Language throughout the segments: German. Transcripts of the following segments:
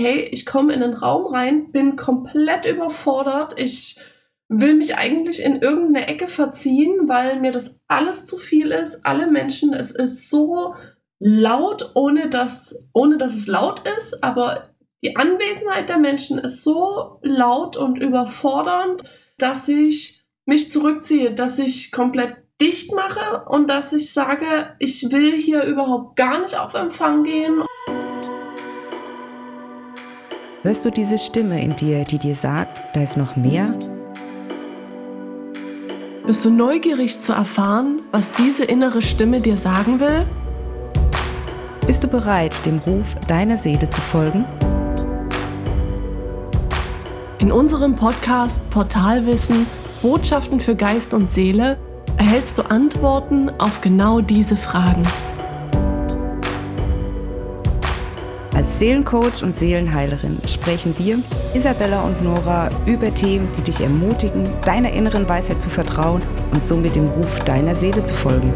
hey, ich komme in den Raum rein, bin komplett überfordert, ich will mich eigentlich in irgendeine Ecke verziehen, weil mir das alles zu viel ist. Alle Menschen, es ist so laut, ohne dass, ohne dass es laut ist, aber die Anwesenheit der Menschen ist so laut und überfordernd, dass ich mich zurückziehe, dass ich komplett dicht mache und dass ich sage, ich will hier überhaupt gar nicht auf Empfang gehen. Hörst du diese Stimme in dir, die dir sagt, da ist noch mehr? Bist du neugierig zu erfahren, was diese innere Stimme dir sagen will? Bist du bereit, dem Ruf deiner Seele zu folgen? In unserem Podcast Portalwissen Botschaften für Geist und Seele erhältst du Antworten auf genau diese Fragen. Seelencoach und Seelenheilerin sprechen wir, Isabella und Nora, über Themen, die dich ermutigen, deiner inneren Weisheit zu vertrauen und somit dem Ruf deiner Seele zu folgen.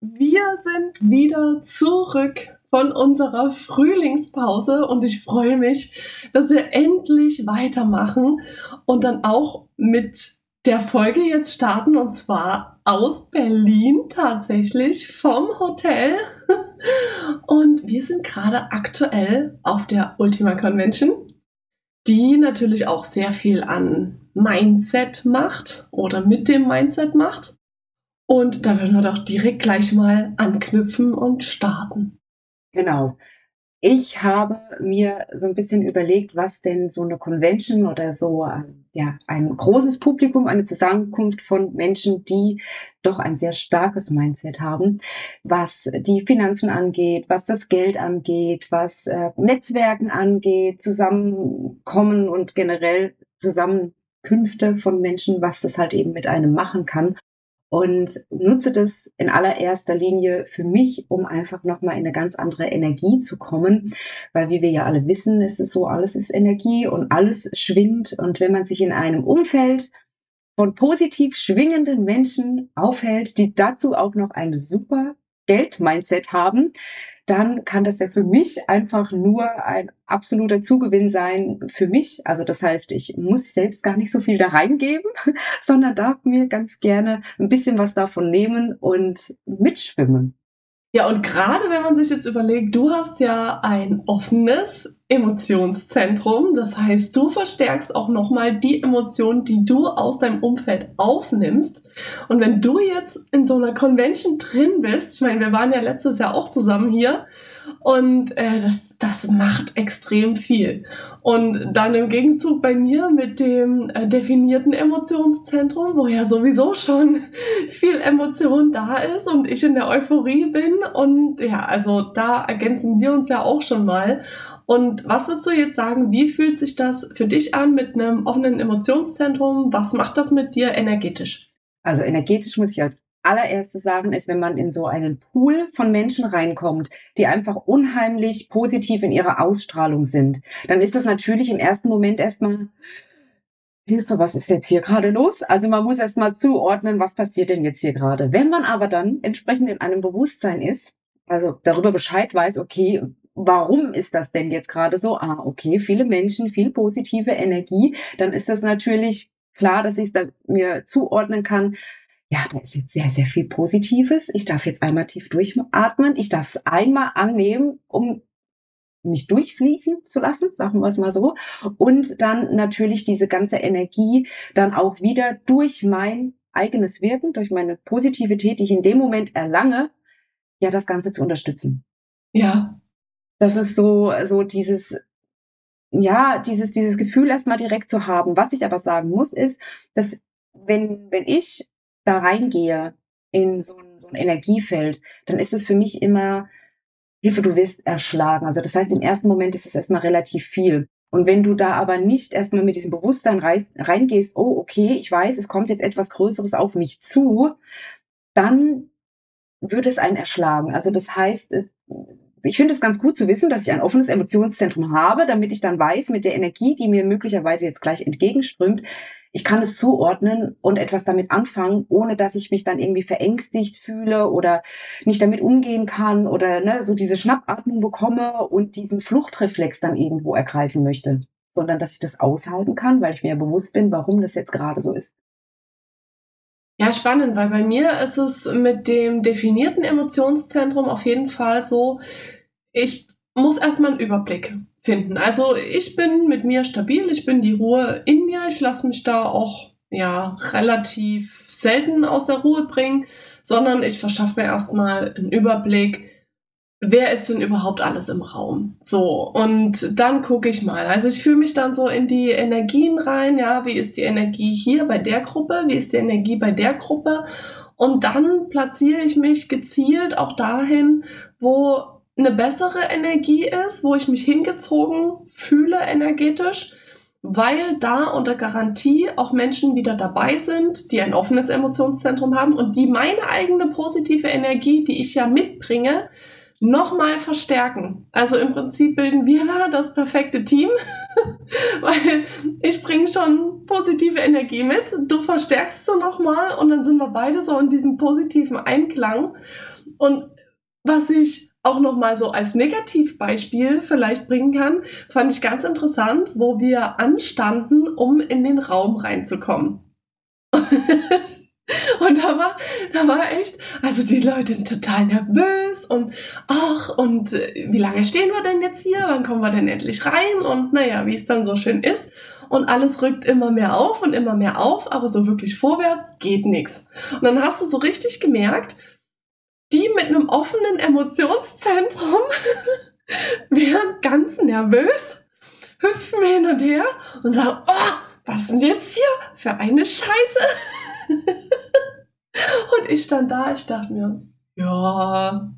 Wir sind wieder zurück von unserer Frühlingspause und ich freue mich, dass wir endlich weitermachen und dann auch mit der Folge jetzt starten und zwar aus Berlin tatsächlich vom Hotel. Und wir sind gerade aktuell auf der Ultima Convention, die natürlich auch sehr viel an Mindset macht oder mit dem Mindset macht. Und da würden wir doch direkt gleich mal anknüpfen und starten. Genau. Ich habe mir so ein bisschen überlegt, was denn so eine Convention oder so, ähm, ja, ein großes Publikum, eine Zusammenkunft von Menschen, die doch ein sehr starkes Mindset haben, was die Finanzen angeht, was das Geld angeht, was äh, Netzwerken angeht, Zusammenkommen und generell Zusammenkünfte von Menschen, was das halt eben mit einem machen kann und nutze das in allererster Linie für mich, um einfach nochmal in eine ganz andere Energie zu kommen, weil wie wir ja alle wissen, ist es so, alles ist Energie und alles schwingt. Und wenn man sich in einem Umfeld von positiv schwingenden Menschen aufhält, die dazu auch noch ein super Geld-Mindset haben, dann kann das ja für mich einfach nur ein absoluter Zugewinn sein für mich. Also das heißt, ich muss selbst gar nicht so viel da reingeben, sondern darf mir ganz gerne ein bisschen was davon nehmen und mitschwimmen. Ja, und gerade wenn man sich jetzt überlegt, du hast ja ein offenes Emotionszentrum, das heißt, du verstärkst auch nochmal die Emotionen, die du aus deinem Umfeld aufnimmst. Und wenn du jetzt in so einer Convention drin bist, ich meine, wir waren ja letztes Jahr auch zusammen hier, und äh, das, das macht extrem viel. Und dann im Gegenzug bei mir mit dem äh, definierten Emotionszentrum, wo ja sowieso schon viel Emotion da ist und ich in der Euphorie bin. Und ja, also da ergänzen wir uns ja auch schon mal. Und was würdest du jetzt sagen, wie fühlt sich das für dich an mit einem offenen Emotionszentrum? Was macht das mit dir energetisch? Also energetisch muss ich als allererste sagen, ist, wenn man in so einen Pool von Menschen reinkommt, die einfach unheimlich positiv in ihrer Ausstrahlung sind, dann ist das natürlich im ersten Moment erstmal Hilfe, was ist jetzt hier gerade los? Also man muss erstmal zuordnen, was passiert denn jetzt hier gerade. Wenn man aber dann entsprechend in einem Bewusstsein ist, also darüber Bescheid weiß, okay, warum ist das denn jetzt gerade so? Ah, okay, viele Menschen, viel positive Energie, dann ist das natürlich klar, dass ich es mir zuordnen kann, ja, da ist jetzt sehr, sehr viel Positives. Ich darf jetzt einmal tief durchatmen. Ich darf es einmal annehmen, um mich durchfließen zu lassen, sagen wir es mal so. Und dann natürlich diese ganze Energie dann auch wieder durch mein eigenes Wirken, durch meine Positivität, die ich in dem Moment erlange, ja, das Ganze zu unterstützen. Ja. Das ist so, so dieses, ja, dieses, dieses Gefühl erstmal direkt zu haben. Was ich aber sagen muss, ist, dass wenn, wenn ich da reingehe in so ein, so ein Energiefeld, dann ist es für mich immer, Hilfe, du wirst erschlagen. Also das heißt, im ersten Moment ist es erstmal relativ viel. Und wenn du da aber nicht erstmal mit diesem Bewusstsein reingehst, oh, okay, ich weiß, es kommt jetzt etwas Größeres auf mich zu, dann würde es einen erschlagen. Also das heißt, es, ich finde es ganz gut zu wissen, dass ich ein offenes Emotionszentrum habe, damit ich dann weiß, mit der Energie, die mir möglicherweise jetzt gleich entgegenströmt, ich kann es zuordnen und etwas damit anfangen, ohne dass ich mich dann irgendwie verängstigt fühle oder nicht damit umgehen kann oder ne, so diese Schnappatmung bekomme und diesen Fluchtreflex dann irgendwo ergreifen möchte, sondern dass ich das aushalten kann, weil ich mir bewusst bin, warum das jetzt gerade so ist. Ja, spannend, weil bei mir ist es mit dem definierten Emotionszentrum auf jeden Fall so, ich muss erstmal einen Überblick finden. Also ich bin mit mir stabil, ich bin die Ruhe in mir, ich lasse mich da auch ja relativ selten aus der Ruhe bringen, sondern ich verschaffe mir erstmal einen Überblick, wer ist denn überhaupt alles im Raum? So, und dann gucke ich mal. Also ich fühle mich dann so in die Energien rein, ja, wie ist die Energie hier bei der Gruppe, wie ist die Energie bei der Gruppe? Und dann platziere ich mich gezielt auch dahin, wo eine bessere Energie ist, wo ich mich hingezogen fühle energetisch, weil da unter Garantie auch Menschen wieder dabei sind, die ein offenes Emotionszentrum haben und die meine eigene positive Energie, die ich ja mitbringe, nochmal verstärken. Also im Prinzip bilden wir da das perfekte Team, weil ich bringe schon positive Energie mit, du verstärkst so nochmal und dann sind wir beide so in diesem positiven Einklang. Und was ich auch nochmal so als Negativbeispiel vielleicht bringen kann, fand ich ganz interessant, wo wir anstanden, um in den Raum reinzukommen. Und da war, da war echt, also die Leute total nervös und ach, und äh, wie lange stehen wir denn jetzt hier? Wann kommen wir denn endlich rein? Und naja, wie es dann so schön ist. Und alles rückt immer mehr auf und immer mehr auf, aber so wirklich vorwärts geht nichts. Und dann hast du so richtig gemerkt, die mit einem offenen Emotionszentrum wären ganz nervös, hüpfen hin und her und sagen, oh, was denn jetzt hier für eine Scheiße? und ich stand da, ich dachte mir, ja,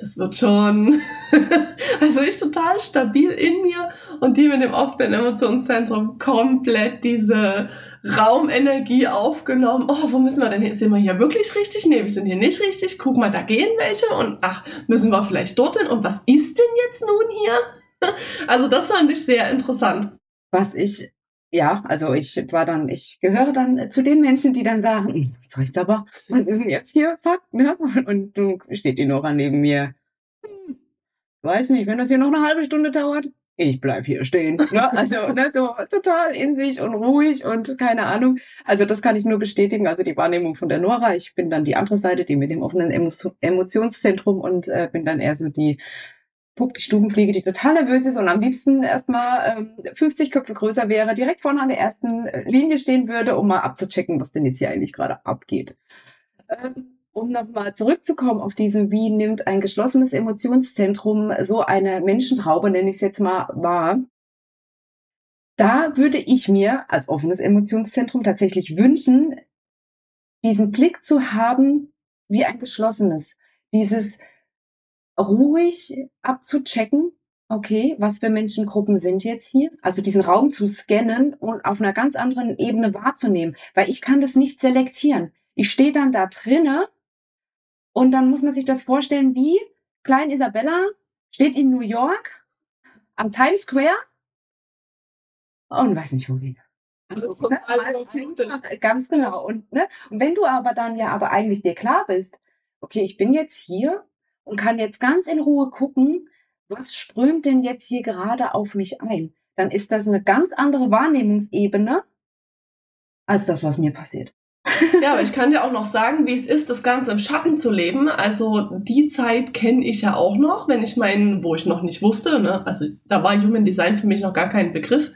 das wird schon. also ich total stabil in mir und die mit dem offenen Emotionszentrum komplett diese Raumenergie aufgenommen. Oh, wo müssen wir denn hin? Sind wir hier wirklich richtig? Nee, wir sind hier nicht richtig. Guck mal, da gehen welche und ach, müssen wir vielleicht dorthin? Und was ist denn jetzt nun hier? Also das fand ich sehr interessant. Was ich ja, also ich war dann, ich gehöre dann zu den Menschen, die dann sagen, hm, jetzt reicht's aber, was ist denn jetzt hier Fakt, ne? Und du steht die Nora neben mir. Hm, weiß nicht, wenn das hier noch eine halbe Stunde dauert, ich bleib hier stehen. Ne? Also ne, so total in sich und ruhig und keine Ahnung. Also das kann ich nur bestätigen. Also die Wahrnehmung von der Nora. Ich bin dann die andere Seite, die mit dem offenen Emotionszentrum und äh, bin dann eher so die Puck, die Stubenfliege, die total nervös ist und am liebsten erstmal ähm, 50 Köpfe größer wäre, direkt vorne an der ersten äh, Linie stehen würde, um mal abzuchecken, was denn jetzt hier eigentlich gerade abgeht. Ähm, um nochmal zurückzukommen auf diesen, wie nimmt ein geschlossenes Emotionszentrum so eine Menschentraube, nenne ich es jetzt mal, wahr. Da würde ich mir als offenes Emotionszentrum tatsächlich wünschen, diesen Blick zu haben wie ein geschlossenes. Dieses, ruhig abzuchecken, okay, was für Menschengruppen sind jetzt hier? Also diesen Raum zu scannen und auf einer ganz anderen Ebene wahrzunehmen, weil ich kann das nicht selektieren. Ich stehe dann da drinne und dann muss man sich das vorstellen, wie Klein Isabella steht in New York am Times Square und weiß nicht wohin. Also, ne? also, ganz genau. Und, ne? und wenn du aber dann ja aber eigentlich dir klar bist, okay, ich bin jetzt hier und kann jetzt ganz in Ruhe gucken, was strömt denn jetzt hier gerade auf mich ein, dann ist das eine ganz andere Wahrnehmungsebene als das, was mir passiert. Ja, aber ich kann dir auch noch sagen, wie es ist, das Ganze im Schatten zu leben. Also die Zeit kenne ich ja auch noch, wenn ich meinen, wo ich noch nicht wusste, ne? also da war Human Design für mich noch gar kein Begriff.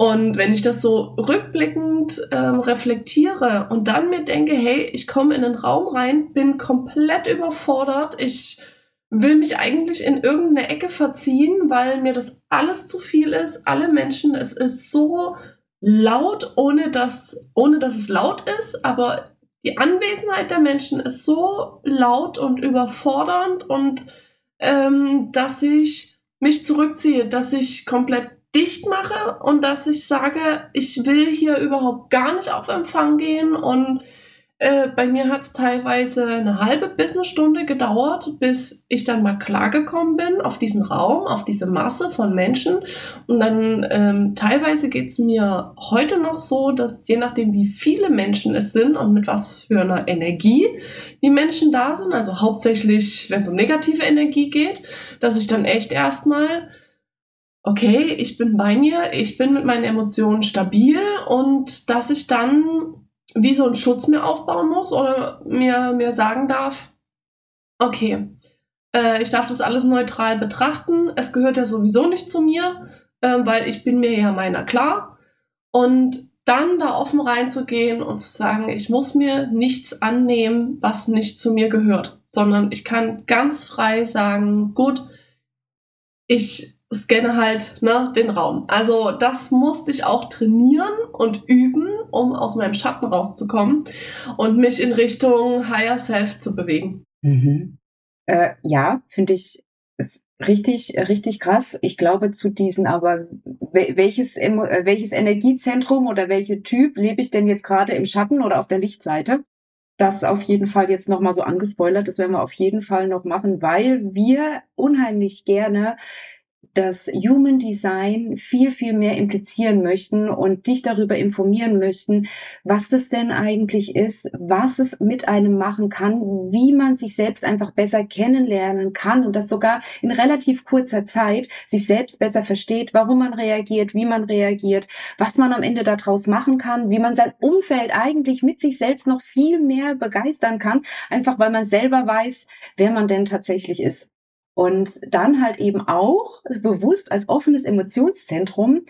Und wenn ich das so rückblickend ähm, reflektiere und dann mir denke, hey, ich komme in den Raum rein, bin komplett überfordert, ich will mich eigentlich in irgendeine Ecke verziehen, weil mir das alles zu viel ist, alle Menschen, es ist so laut, ohne dass, ohne dass es laut ist, aber die Anwesenheit der Menschen ist so laut und überfordernd und ähm, dass ich mich zurückziehe, dass ich komplett dicht mache und dass ich sage, ich will hier überhaupt gar nicht auf Empfang gehen und äh, bei mir hat es teilweise eine halbe bis eine Stunde gedauert, bis ich dann mal klargekommen bin auf diesen Raum, auf diese Masse von Menschen. Und dann ähm, teilweise geht es mir heute noch so, dass je nachdem, wie viele Menschen es sind und mit was für einer Energie die Menschen da sind, also hauptsächlich, wenn es um negative Energie geht, dass ich dann echt erstmal okay, ich bin bei mir, ich bin mit meinen Emotionen stabil und dass ich dann wie so einen Schutz mir aufbauen muss oder mir, mir sagen darf, okay, äh, ich darf das alles neutral betrachten, es gehört ja sowieso nicht zu mir, äh, weil ich bin mir ja meiner klar. Und dann da offen reinzugehen und zu sagen, ich muss mir nichts annehmen, was nicht zu mir gehört, sondern ich kann ganz frei sagen, gut, ich scanne halt ne, den Raum. Also das musste ich auch trainieren und üben, um aus meinem Schatten rauszukommen und mich in Richtung Higher Self zu bewegen. Mhm. Äh, ja, finde ich richtig, richtig krass. Ich glaube zu diesen, aber welches, äh, welches Energiezentrum oder welcher Typ lebe ich denn jetzt gerade im Schatten oder auf der Lichtseite? Das auf jeden Fall jetzt nochmal so angespoilert. Das werden wir auf jeden Fall noch machen, weil wir unheimlich gerne das Human Design viel, viel mehr implizieren möchten und dich darüber informieren möchten, was das denn eigentlich ist, was es mit einem machen kann, wie man sich selbst einfach besser kennenlernen kann und das sogar in relativ kurzer Zeit sich selbst besser versteht, warum man reagiert, wie man reagiert, was man am Ende daraus machen kann, wie man sein Umfeld eigentlich mit sich selbst noch viel mehr begeistern kann, einfach weil man selber weiß, wer man denn tatsächlich ist. Und dann halt eben auch bewusst als offenes Emotionszentrum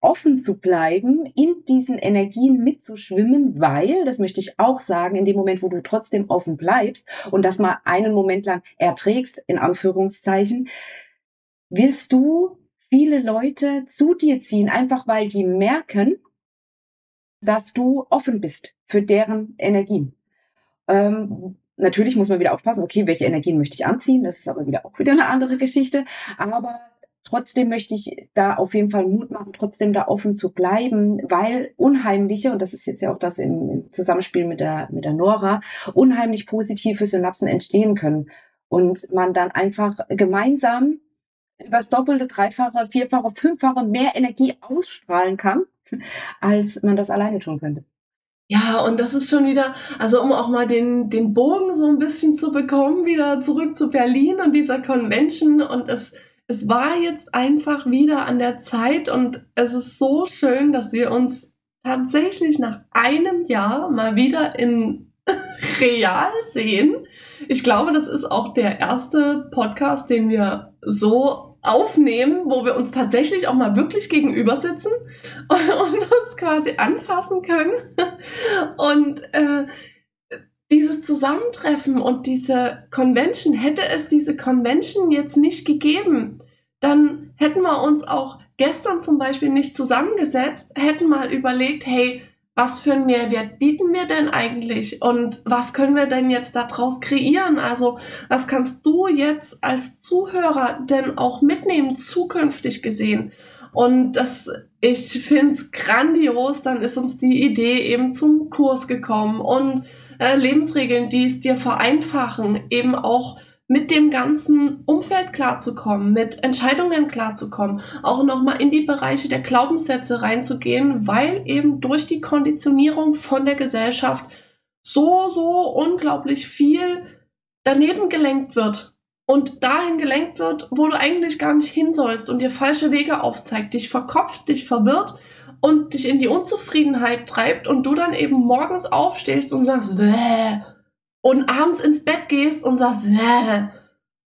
offen zu bleiben, in diesen Energien mitzuschwimmen, weil, das möchte ich auch sagen, in dem Moment, wo du trotzdem offen bleibst und das mal einen Moment lang erträgst, in Anführungszeichen, wirst du viele Leute zu dir ziehen, einfach weil die merken, dass du offen bist für deren Energien. Ähm, Natürlich muss man wieder aufpassen, okay, welche Energien möchte ich anziehen? Das ist aber wieder auch wieder eine andere Geschichte. Aber trotzdem möchte ich da auf jeden Fall Mut machen, trotzdem da offen zu bleiben, weil unheimliche, und das ist jetzt ja auch das im, Zusammenspiel mit der, mit der Nora, unheimlich positive Synapsen entstehen können. Und man dann einfach gemeinsam übers Doppelte, Dreifache, Vierfache, Fünffache mehr Energie ausstrahlen kann, als man das alleine tun könnte. Ja, und das ist schon wieder, also um auch mal den, den Bogen so ein bisschen zu bekommen, wieder zurück zu Berlin und dieser Convention. Und es, es war jetzt einfach wieder an der Zeit und es ist so schön, dass wir uns tatsächlich nach einem Jahr mal wieder in real sehen. Ich glaube, das ist auch der erste Podcast, den wir so aufnehmen, wo wir uns tatsächlich auch mal wirklich gegenüber sitzen und, uns quasi anfassen können. Und äh, dieses Zusammentreffen und diese Convention, hätte es diese Convention jetzt nicht gegeben, dann hätten wir uns auch gestern zum Beispiel nicht zusammengesetzt, hätten mal überlegt, hey, was für einen Mehrwert bieten wir denn eigentlich und was können wir denn jetzt daraus kreieren? Also was kannst du jetzt als Zuhörer denn auch mitnehmen, zukünftig gesehen? Und das, ich finde es grandios, dann ist uns die Idee eben zum Kurs gekommen und äh, Lebensregeln, die es dir vereinfachen, eben auch mit dem ganzen Umfeld klarzukommen, mit Entscheidungen klarzukommen, auch nochmal in die Bereiche der Glaubenssätze reinzugehen, weil eben durch die Konditionierung von der Gesellschaft so, so unglaublich viel daneben gelenkt wird und dahin gelenkt wird, wo du eigentlich gar nicht hin sollst und dir falsche Wege aufzeigt, dich verkopft, dich verwirrt und dich in die Unzufriedenheit treibt und du dann eben morgens aufstehst und sagst, Bäh, und abends ins Bett gehst und sagst, äh,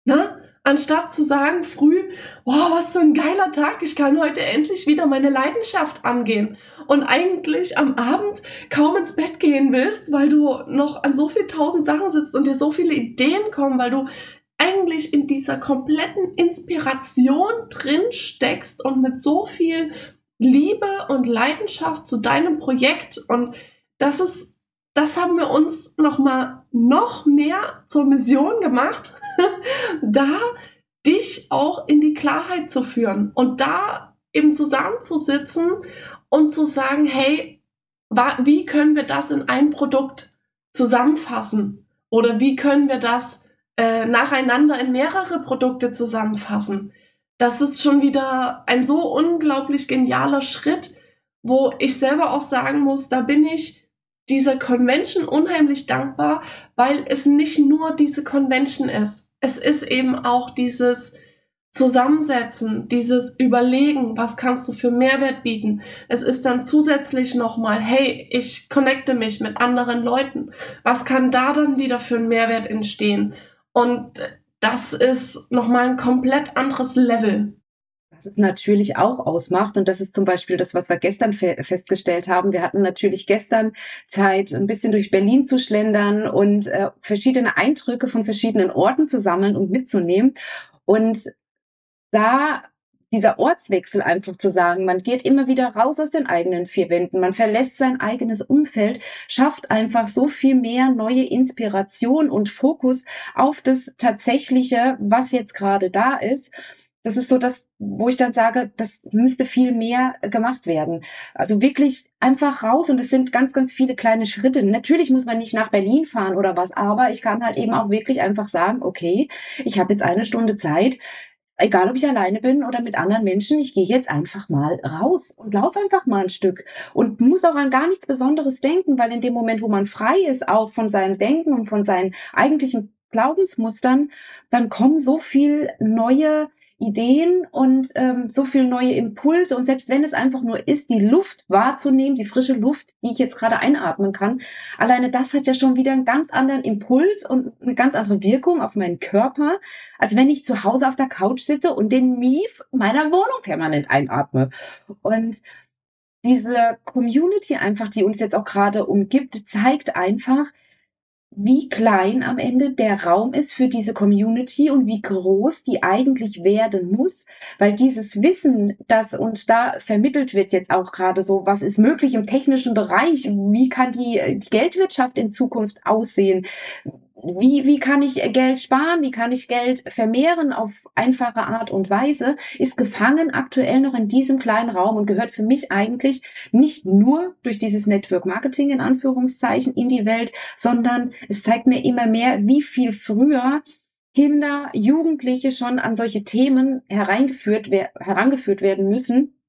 ne? Anstatt zu sagen früh, wow, was für ein geiler Tag, ich kann heute endlich wieder meine Leidenschaft angehen. Und eigentlich am Abend kaum ins Bett gehen willst, weil du noch an so viel tausend Sachen sitzt und dir so viele Ideen kommen, weil du eigentlich in dieser kompletten Inspiration drin steckst und mit so viel Liebe und Leidenschaft zu deinem Projekt. Und das ist das haben wir uns noch mal noch mehr zur Mission gemacht, da dich auch in die Klarheit zu führen und da eben zusammenzusitzen und zu sagen, hey, wie können wir das in ein Produkt zusammenfassen? Oder wie können wir das äh, nacheinander in mehrere Produkte zusammenfassen? Das ist schon wieder ein so unglaublich genialer Schritt, wo ich selber auch sagen muss, da bin ich dieser Convention unheimlich dankbar, weil es nicht nur diese Convention ist. Es ist eben auch dieses Zusammensetzen, dieses Überlegen, was kannst du für Mehrwert bieten. Es ist dann zusätzlich nochmal, hey, ich connecte mich mit anderen Leuten. Was kann da dann wieder für einen Mehrwert entstehen? Und das ist nochmal ein komplett anderes Level es natürlich auch ausmacht. Und das ist zum Beispiel das, was wir gestern fe festgestellt haben. Wir hatten natürlich gestern Zeit, ein bisschen durch Berlin zu schlendern und äh, verschiedene Eindrücke von verschiedenen Orten zu sammeln und mitzunehmen. Und da dieser Ortswechsel einfach zu sagen, man geht immer wieder raus aus den eigenen vier Wänden, man verlässt sein eigenes Umfeld, schafft einfach so viel mehr neue Inspiration und Fokus auf das Tatsächliche, was jetzt gerade da ist das ist so das, wo ich dann sage, das müsste viel mehr gemacht werden. Also wirklich einfach raus und es sind ganz, ganz viele kleine Schritte. Natürlich muss man nicht nach Berlin fahren oder was, aber ich kann halt eben auch wirklich einfach sagen, okay, ich habe jetzt eine Stunde Zeit, egal ob ich alleine bin oder mit anderen Menschen, ich gehe jetzt einfach mal raus und laufe einfach mal ein Stück und muss auch an gar nichts Besonderes denken, weil in dem Moment, wo man frei ist, auch von seinem Denken und von seinen eigentlichen Glaubensmustern, dann kommen so viel neue Ideen und ähm, so viel neue Impulse. Und selbst wenn es einfach nur ist, die Luft wahrzunehmen, die frische Luft, die ich jetzt gerade einatmen kann, alleine das hat ja schon wieder einen ganz anderen Impuls und eine ganz andere Wirkung auf meinen Körper, als wenn ich zu Hause auf der Couch sitze und den Mief meiner Wohnung permanent einatme. Und diese Community einfach, die uns jetzt auch gerade umgibt, zeigt einfach, wie klein am Ende der Raum ist für diese Community und wie groß die eigentlich werden muss, weil dieses Wissen, das uns da vermittelt wird, jetzt auch gerade so, was ist möglich im technischen Bereich, wie kann die, die Geldwirtschaft in Zukunft aussehen, wie, wie kann ich Geld sparen, wie kann ich Geld vermehren auf einfache Art und Weise, ist gefangen aktuell noch in diesem kleinen Raum und gehört für mich eigentlich nicht nur durch dieses Network Marketing in Anführungszeichen in die Welt, sondern es zeigt mir immer mehr, wie viel früher Kinder, Jugendliche schon an solche Themen hereingeführt, herangeführt werden müssen,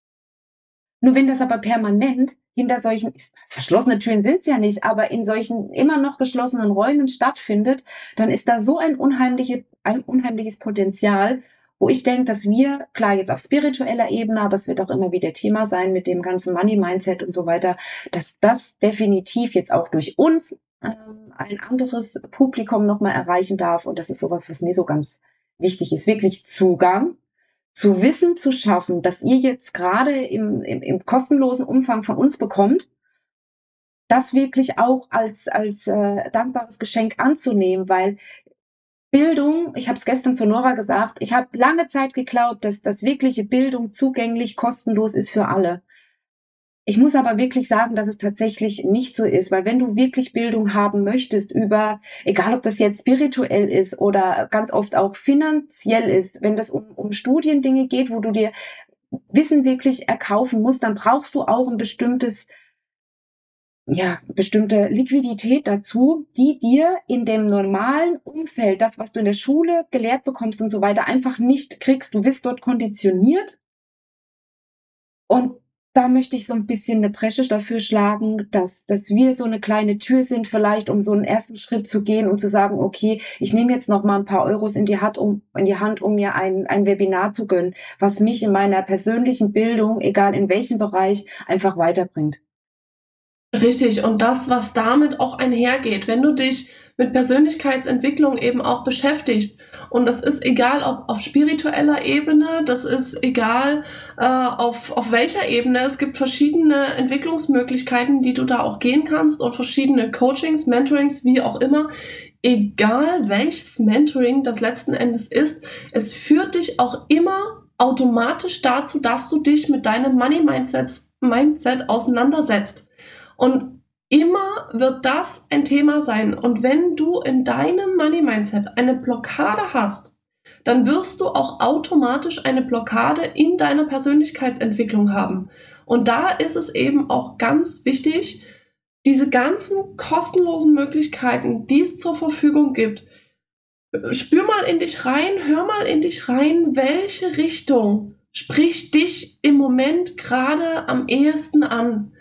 nur wenn das aber permanent hinter solchen, verschlossene Türen sind es ja nicht, aber in solchen immer noch geschlossenen Räumen stattfindet, dann ist da so ein, unheimliche, ein unheimliches Potenzial, wo ich denke, dass wir, klar jetzt auf spiritueller Ebene, aber es wird auch immer wieder Thema sein mit dem ganzen Money-Mindset und so weiter, dass das definitiv jetzt auch durch uns ähm, ein anderes Publikum nochmal erreichen darf. Und das ist sowas, was mir so ganz wichtig ist. Wirklich Zugang zu Wissen zu schaffen, dass ihr jetzt gerade im, im, im kostenlosen Umfang von uns bekommt, das wirklich auch als, als äh, dankbares Geschenk anzunehmen, weil Bildung, ich habe es gestern zu Nora gesagt, ich habe lange Zeit geglaubt, dass das wirkliche Bildung zugänglich, kostenlos ist für alle. Ich muss aber wirklich sagen, dass es tatsächlich nicht so ist, weil wenn du wirklich Bildung haben möchtest über, egal ob das jetzt spirituell ist oder ganz oft auch finanziell ist, wenn das um, um Studiendinge geht, wo du dir Wissen wirklich erkaufen musst, dann brauchst du auch ein bestimmtes, ja, bestimmte Liquidität dazu, die dir in dem normalen Umfeld, das, was du in der Schule gelehrt bekommst und so weiter, einfach nicht kriegst. Du wirst dort konditioniert. Und da möchte ich so ein bisschen eine Bresche dafür schlagen, dass, dass wir so eine kleine Tür sind, vielleicht um so einen ersten Schritt zu gehen und zu sagen, okay, ich nehme jetzt noch mal ein paar Euros in die Hand, um, in die Hand, um mir ein, ein Webinar zu gönnen, was mich in meiner persönlichen Bildung, egal in welchem Bereich, einfach weiterbringt. Richtig, und das, was damit auch einhergeht, wenn du dich mit Persönlichkeitsentwicklung eben auch beschäftigst. Und das ist egal, ob auf spiritueller Ebene, das ist egal, äh, auf, auf welcher Ebene. Es gibt verschiedene Entwicklungsmöglichkeiten, die du da auch gehen kannst und verschiedene Coachings, Mentorings, wie auch immer. Egal welches Mentoring das letzten Endes ist, es führt dich auch immer automatisch dazu, dass du dich mit deinem Money Mindset, Mindset auseinandersetzt. Und immer wird das ein Thema sein. Und wenn du in deinem Money Mindset eine Blockade hast, dann wirst du auch automatisch eine Blockade in deiner Persönlichkeitsentwicklung haben. Und da ist es eben auch ganz wichtig, diese ganzen kostenlosen Möglichkeiten, die es zur Verfügung gibt, spür mal in dich rein, hör mal in dich rein, welche Richtung spricht dich im Moment gerade am ehesten an.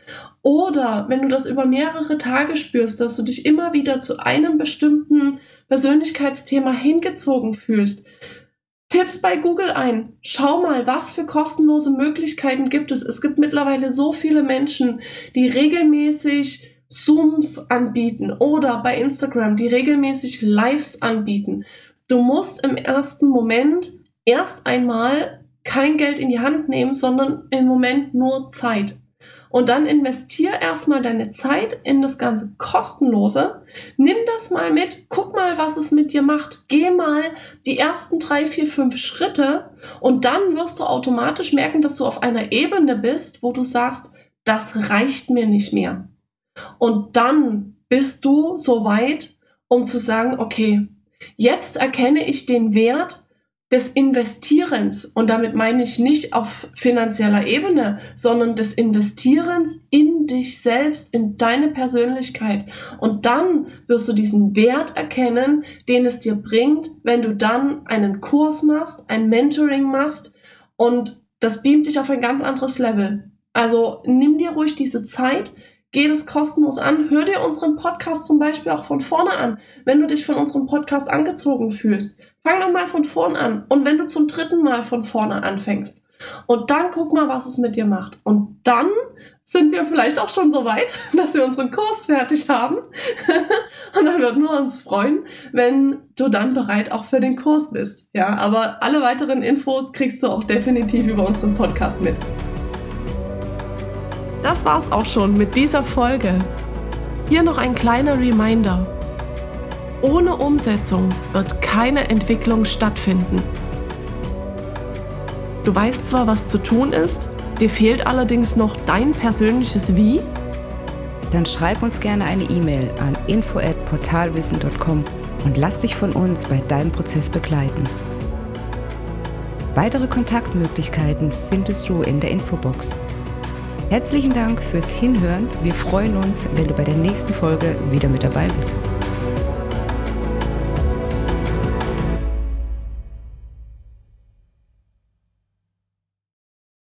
Oder wenn du das über mehrere Tage spürst, dass du dich immer wieder zu einem bestimmten Persönlichkeitsthema hingezogen fühlst, Tipps bei Google ein. Schau mal, was für kostenlose Möglichkeiten gibt es. Es gibt mittlerweile so viele Menschen, die regelmäßig Zooms anbieten oder bei Instagram, die regelmäßig Lives anbieten. Du musst im ersten Moment erst einmal kein Geld in die Hand nehmen, sondern im Moment nur Zeit. Und dann investier erstmal deine Zeit in das ganze kostenlose. Nimm das mal mit, guck mal, was es mit dir macht. Geh mal die ersten drei, vier, fünf Schritte und dann wirst du automatisch merken, dass du auf einer Ebene bist, wo du sagst, das reicht mir nicht mehr. Und dann bist du so weit, um zu sagen, okay, jetzt erkenne ich den Wert des Investierens, und damit meine ich nicht auf finanzieller Ebene, sondern des Investierens in dich selbst, in deine Persönlichkeit. Und dann wirst du diesen Wert erkennen, den es dir bringt, wenn du dann einen Kurs machst, ein Mentoring machst und das beamt dich auf ein ganz anderes Level. Also nimm dir ruhig diese Zeit, Geh das kostenlos an. Hör dir unseren Podcast zum Beispiel auch von vorne an, wenn du dich von unserem Podcast angezogen fühlst. Fang doch mal von vorne an. Und wenn du zum dritten Mal von vorne anfängst. Und dann guck mal, was es mit dir macht. Und dann sind wir vielleicht auch schon so weit, dass wir unseren Kurs fertig haben. und dann würden wir uns freuen, wenn du dann bereit auch für den Kurs bist. Ja, aber alle weiteren Infos kriegst du auch definitiv über unseren Podcast mit. Das war's auch schon mit dieser Folge. Hier noch ein kleiner Reminder. Ohne Umsetzung wird keine Entwicklung stattfinden. Du weißt zwar, was zu tun ist, dir fehlt allerdings noch dein persönliches Wie? Dann schreib uns gerne eine E-Mail an info@portalwissen.com und lass dich von uns bei deinem Prozess begleiten. Weitere Kontaktmöglichkeiten findest du in der Infobox. Herzlichen Dank fürs Hinhören. Wir freuen uns, wenn du bei der nächsten Folge wieder mit dabei bist.